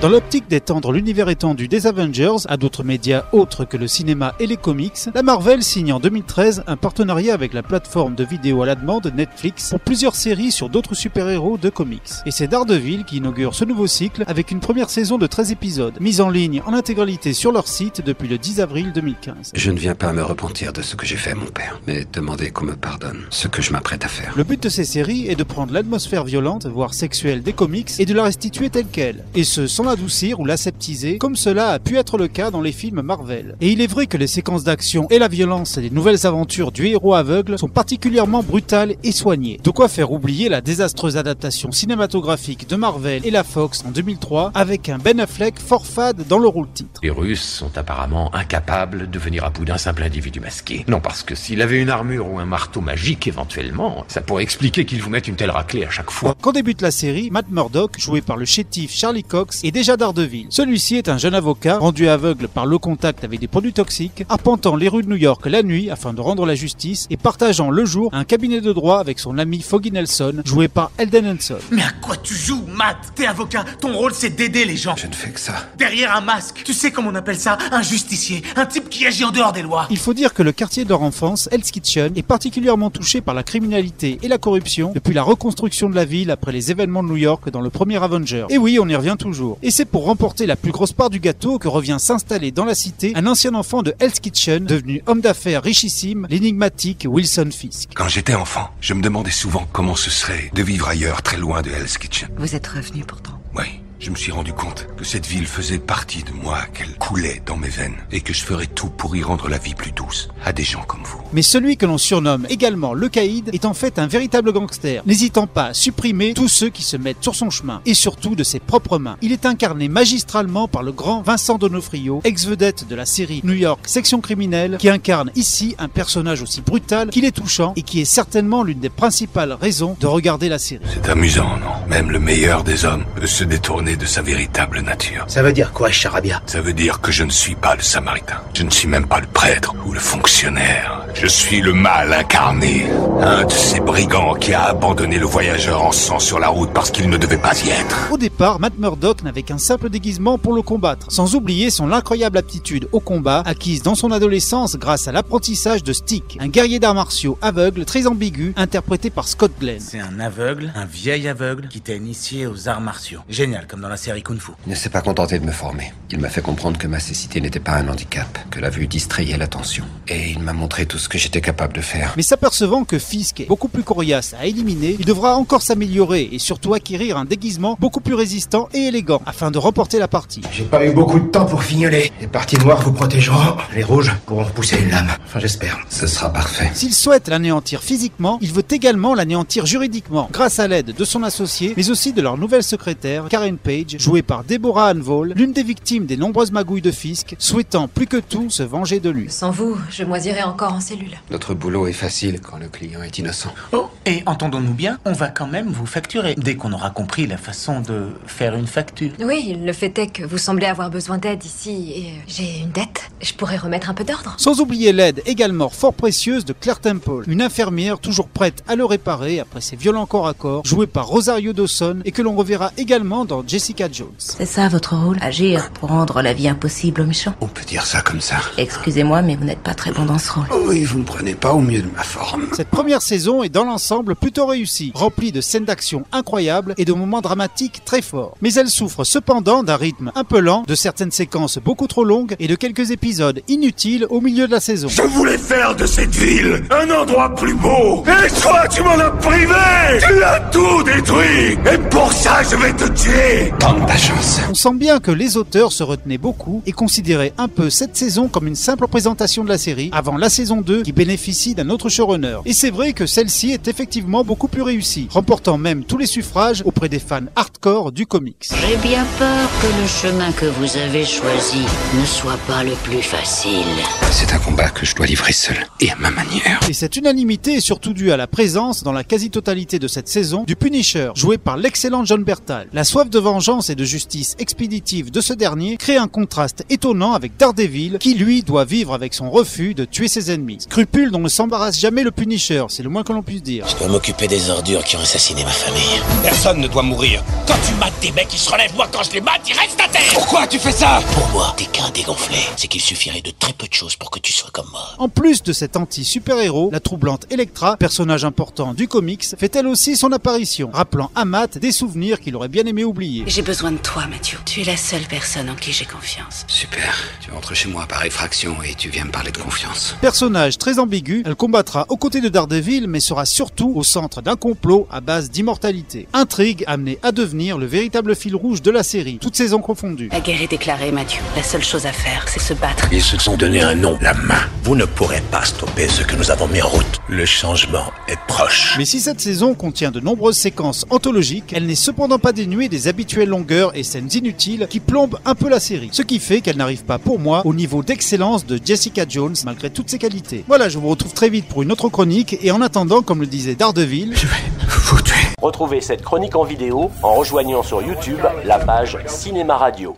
Dans l'optique d'étendre l'univers étendu des Avengers à d'autres médias autres que le cinéma et les comics, la Marvel signe en 2013 un partenariat avec la plateforme de vidéo à la demande Netflix pour plusieurs séries sur d'autres super-héros de comics. Et c'est Daredevil qui inaugure ce nouveau cycle avec une première saison de 13 épisodes, mise en ligne en intégralité sur leur site depuis le 10 avril 2015. Je ne viens pas me repentir de ce que j'ai fait à mon père, mais demander qu'on me pardonne ce que je m'apprête à faire. Le but de ces séries est de prendre l'atmosphère violente, voire sexuelle des comics et de la restituer telle qu'elle, et ce sans l'adoucir ou l'aseptiser, comme cela a pu être le cas dans les films Marvel. Et il est vrai que les séquences d'action et la violence des nouvelles aventures du héros aveugle sont particulièrement brutales et soignées. De quoi faire oublier la désastreuse adaptation cinématographique de Marvel et la Fox en 2003 avec un Ben Affleck fort fade dans le rôle titre. Les Russes sont apparemment incapables de venir à bout d'un simple individu masqué. Non, parce que s'il avait une armure ou un marteau magique éventuellement, ça pourrait expliquer qu'ils vous mettent une telle raclée à chaque fois. Quand débute la série, Matt Murdock, joué par le chétif Charlie Cox, est déjà Daredevil. Celui-ci est un jeune avocat rendu aveugle par le contact avec des produits toxiques, arpentant les rues de New York la nuit afin de rendre la justice et partageant le jour un cabinet de droit avec son ami Foggy Nelson, joué par Elden Henson. Mais à quoi tu joues, Matt? T'es avocat, ton rôle c'est d'aider les gens. Je ne fais que ça. Derrière un masque, tu sais comment on appelle ça? Un justicier, un type qui agit en dehors des lois. Il faut dire que le quartier de leur enfance, Hell's Kitchen, est particulièrement touché par la criminalité et la corruption depuis la reconstruction de la ville après les événements de New York dans le premier Avenger. Et oui, on y revient toujours. Et c'est pour remporter la plus grosse part du gâteau que revient s'installer dans la cité un ancien enfant de Hell's Kitchen, devenu homme d'affaires richissime, l'énigmatique Wilson Fisk. Quand j'étais enfant, je me demandais souvent comment ce serait de vivre ailleurs, très loin de Hell's Kitchen. Vous êtes revenu pourtant. Oui, je me suis rendu compte que cette ville faisait partie de moi, qu'elle coulait dans mes veines, et que je ferais tout pour y rendre la vie plus douce à des gens comme vous. Mais celui que l'on surnomme également le Caïd est en fait un véritable gangster, n'hésitant pas à supprimer tous ceux qui se mettent sur son chemin, et surtout de ses propres mains. Il est incarné magistralement par le grand Vincent Donofrio, ex-vedette de la série New York Section criminelle, qui incarne ici un personnage aussi brutal qu'il est touchant et qui est certainement l'une des principales raisons de regarder la série. C'est amusant, non? Même le meilleur des hommes peut se détourner de sa véritable nature. Ça veut dire quoi, charabia? Ça veut dire que je ne suis pas le samaritain. Je ne suis même pas le prêtre ou le fonctionnaire. Je suis le mal incarné. Un de ces brigands qui a abandonné le voyageur en sang sur la route parce qu'il ne devait pas y être. Au départ, Matt Murdock n'avait qu'un simple déguisement pour le combattre, sans oublier son incroyable aptitude au combat, acquise dans son adolescence grâce à l'apprentissage de Stick, un guerrier d'arts martiaux aveugle très ambigu, interprété par Scott Glenn. C'est un aveugle, un vieil aveugle, qui t'a initié aux arts martiaux. Génial, comme dans la série Kung Fu. Il ne s'est pas contenté de me former. Il m'a fait comprendre que ma cécité n'était pas un handicap, que la vue distrayait l'attention. Et il m'a montré tout ce que j'étais capable de faire. Mais s'apercevant que Fisk est beaucoup plus coriace à éliminer, il devra encore s'améliorer et surtout acquérir un déguisement beaucoup plus résistant et élégant afin de remporter la partie. J'ai pas eu beaucoup de temps pour fignoler. Les parties noires vous protégeront, les rouges pourront repousser une lame. Enfin, j'espère. Ce sera parfait. S'il souhaite l'anéantir physiquement, il veut également l'anéantir juridiquement, grâce à l'aide de son associé, mais aussi de leur nouvelle secrétaire, Karen Page, jouée par Deborah Ann Vole, l'une des victimes des nombreuses magouilles de Fisk, souhaitant plus que tout se venger de lui. Sans vous, je moisirais encore en cellule. Notre boulot est facile quand le client est innocent. Oh, et entendons-nous bien, on va quand même vous facturer, dès qu'on aura compris la façon de faire une facture. Oui, le fait est que vous semblez avoir besoin d'aide ici et euh, j'ai une dette. Je pourrais remettre un peu d'ordre. Sans oublier l'aide également fort précieuse de Claire Temple, une infirmière toujours prête à le réparer après ses violents corps à corps, jouée par Rosario Dawson et que l'on reverra également dans Jessica Jones. C'est ça votre rôle? Agir pour rendre la vie impossible aux méchants. On peut dire ça comme ça. Excusez-moi, mais vous n'êtes pas très bon dans ce rôle. Oui, Vous me prenez pas au mieux de ma forme. Cette première saison est dans l'ensemble plutôt réussie, remplie de scènes d'action incroyables et de moments dramatiques très forts. Mais elle souffre cependant d'un rythme un peu lent, de certaines séquences beaucoup trop longues et de quelques épisodes inutiles au milieu de la saison. Je voulais faire de cette ville un endroit plus beau. Et toi, tu m'en as privé Tu as tout détruit Et pour ça, je vais te tuer Tente ta chance. On sent bien que les auteurs se retenaient beaucoup et considéraient un peu cette saison comme une simple présentation de la série avant la saison 2 qui bénéficie d'un autre showrunner. Et c'est vrai que celle-ci est effectivement beaucoup plus réussie, remportant même tous les suffrages auprès des fans hardcore du comics. J'ai bien peur que le chemin que vous avez choisi ne soit pas le plus facile. C'est un combat que je dois livrer seul et à ma manière. Et cette unanimité est surtout due à la présence dans la quasi-totalité de cette saison du Punisher, joué par l'excellent John Bertal. La soif de vengeance et de justice expéditive de ce dernier crée un contraste étonnant avec Daredevil, qui lui doit vivre avec son refus de tuer ses ennemis. Scrupule dont ne s'embarrasse jamais le Punisher, c'est le moins que l'on puisse dire. Je dois m'occuper des ordures qui ont assassiné ma famille. Personne ne doit mourir. Quand tu mates des mecs qui se relèvent, moi quand je les mate, ils restent à terre Pourquoi tu fais ça? Pour moi, t'es qu'un dégonflé. C'est qu'il suffirait de très peu de choses pour que tu sois comme moi. En plus de cet anti-super-héros, la troublante Elektra, personnage important du comics, fait elle aussi son apparition, rappelant à Matt des souvenirs qu'il aurait bien aimé oublier. J'ai besoin de toi, Mathieu. Tu es la seule personne en qui j'ai confiance. Super. Tu rentres chez moi par effraction et tu viens me parler de confiance. Personnage très ambigu, elle combattra aux côtés de Daredevil mais sera surtout au centre d'un complot à base d'immortalité. Intrigue amenée à devenir le véritable fil rouge de la série, toutes saisons confondues. La guerre est déclarée, Mathieu. La seule chose à faire, c'est se battre. Ils se sont donné un nom, la main. Vous ne pourrez pas stopper ce que nous avons mis en route. Le changement est proche. Mais si cette saison contient de nombreuses séquences anthologiques, elle n'est cependant pas dénuée des habituelles longueurs et scènes inutiles qui plombent un peu la série. Ce qui fait qu'elle n'arrive pas pour moi au niveau d'excellence de Jessica Jones malgré toutes ses qualités. Voilà, je vous retrouve très vite pour une autre chronique et en attendant, comme le disait Daredevil, je vais vous tuer. Retrouvez cette chronique en vidéo en rejoignant sur YouTube la page Cinéma Radio.